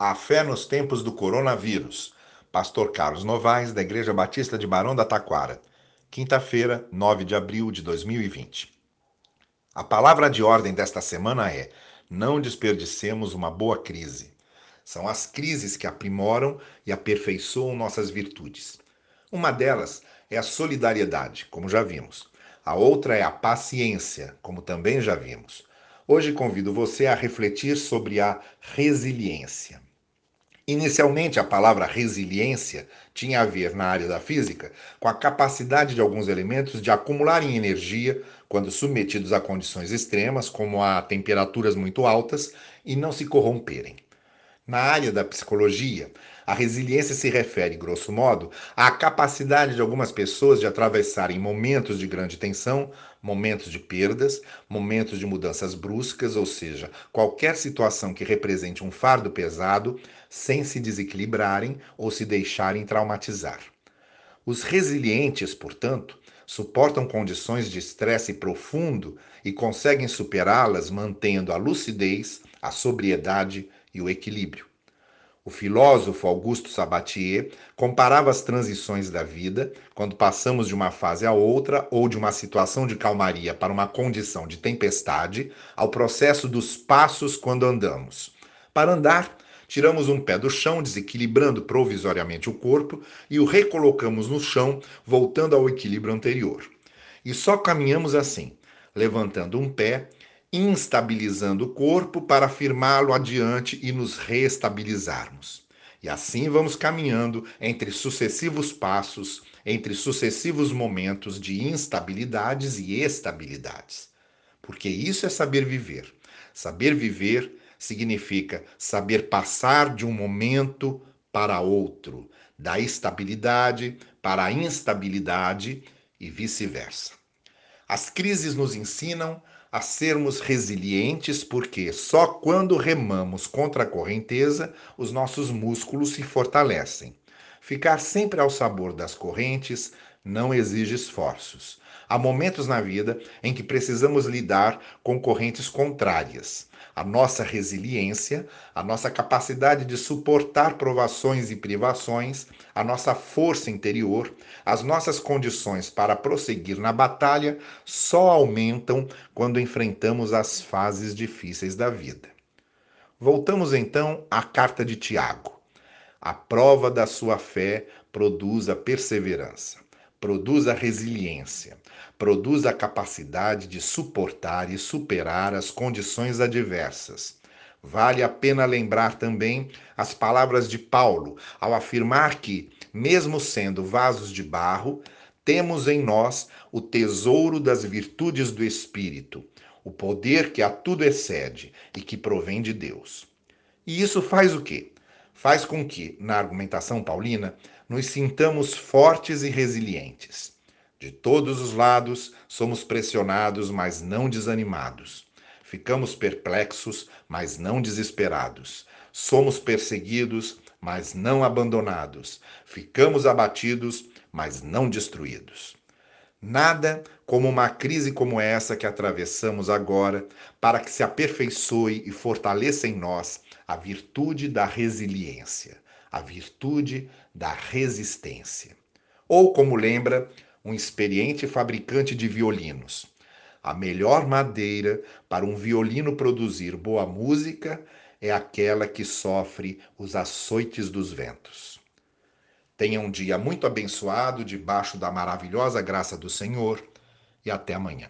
A fé nos tempos do coronavírus. Pastor Carlos Novaes, da Igreja Batista de Barão da Taquara. Quinta-feira, 9 de abril de 2020. A palavra de ordem desta semana é: não desperdicemos uma boa crise. São as crises que aprimoram e aperfeiçoam nossas virtudes. Uma delas é a solidariedade, como já vimos. A outra é a paciência, como também já vimos. Hoje convido você a refletir sobre a resiliência. Inicialmente, a palavra resiliência tinha a ver, na área da física, com a capacidade de alguns elementos de acumularem energia quando submetidos a condições extremas, como a temperaturas muito altas, e não se corromperem. Na área da psicologia, a resiliência se refere, grosso modo, à capacidade de algumas pessoas de atravessarem momentos de grande tensão, momentos de perdas, momentos de mudanças bruscas, ou seja, qualquer situação que represente um fardo pesado, sem se desequilibrarem ou se deixarem traumatizar. Os resilientes, portanto, suportam condições de estresse profundo e conseguem superá-las mantendo a lucidez, a sobriedade e o equilíbrio. O filósofo Augusto Sabatier comparava as transições da vida, quando passamos de uma fase a outra ou de uma situação de calmaria para uma condição de tempestade, ao processo dos passos quando andamos. Para andar, tiramos um pé do chão, desequilibrando provisoriamente o corpo, e o recolocamos no chão, voltando ao equilíbrio anterior. E só caminhamos assim, levantando um pé instabilizando o corpo para firmá-lo adiante e nos reestabilizarmos. E assim vamos caminhando entre sucessivos passos, entre sucessivos momentos de instabilidades e estabilidades. Porque isso é saber viver. Saber viver significa saber passar de um momento para outro, da estabilidade para a instabilidade e vice-versa. As crises nos ensinam a sermos resilientes, porque só quando remamos contra a correnteza os nossos músculos se fortalecem. Ficar sempre ao sabor das correntes não exige esforços. Há momentos na vida em que precisamos lidar com correntes contrárias. A nossa resiliência, a nossa capacidade de suportar provações e privações, a nossa força interior, as nossas condições para prosseguir na batalha só aumentam quando enfrentamos as fases difíceis da vida. Voltamos então à carta de Tiago. A prova da sua fé produz a perseverança produz a resiliência, produz a capacidade de suportar e superar as condições adversas. Vale a pena lembrar também as palavras de Paulo ao afirmar que, mesmo sendo vasos de barro, temos em nós o tesouro das virtudes do Espírito, o poder que a tudo excede e que provém de Deus. E isso faz o quê? Faz com que, na argumentação paulina, nos sintamos fortes e resilientes. De todos os lados, somos pressionados, mas não desanimados. Ficamos perplexos, mas não desesperados. Somos perseguidos, mas não abandonados. Ficamos abatidos, mas não destruídos. Nada como uma crise como essa que atravessamos agora, para que se aperfeiçoe e fortaleça em nós a virtude da resiliência a virtude da resistência. Ou, como lembra um experiente fabricante de violinos, a melhor madeira para um violino produzir boa música é aquela que sofre os açoites dos ventos. Tenha um dia muito abençoado debaixo da maravilhosa graça do Senhor e até amanhã.